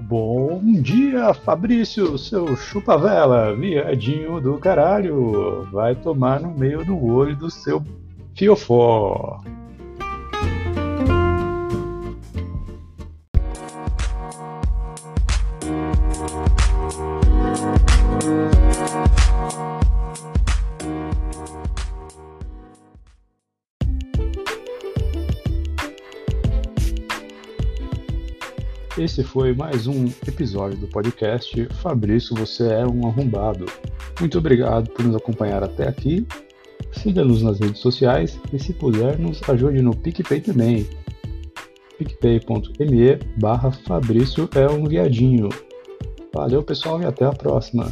Bom dia, Fabrício, seu chupa-vela, viadinho do caralho. Vai tomar no meio do olho do seu fiofó. Esse foi mais um episódio do podcast Fabrício, você é um arrombado. Muito obrigado por nos acompanhar até aqui. Siga-nos nas redes sociais e, se puder, nos ajude no PicPay também. picpay.me barra Fabrício é um viadinho. Valeu, pessoal, e até a próxima.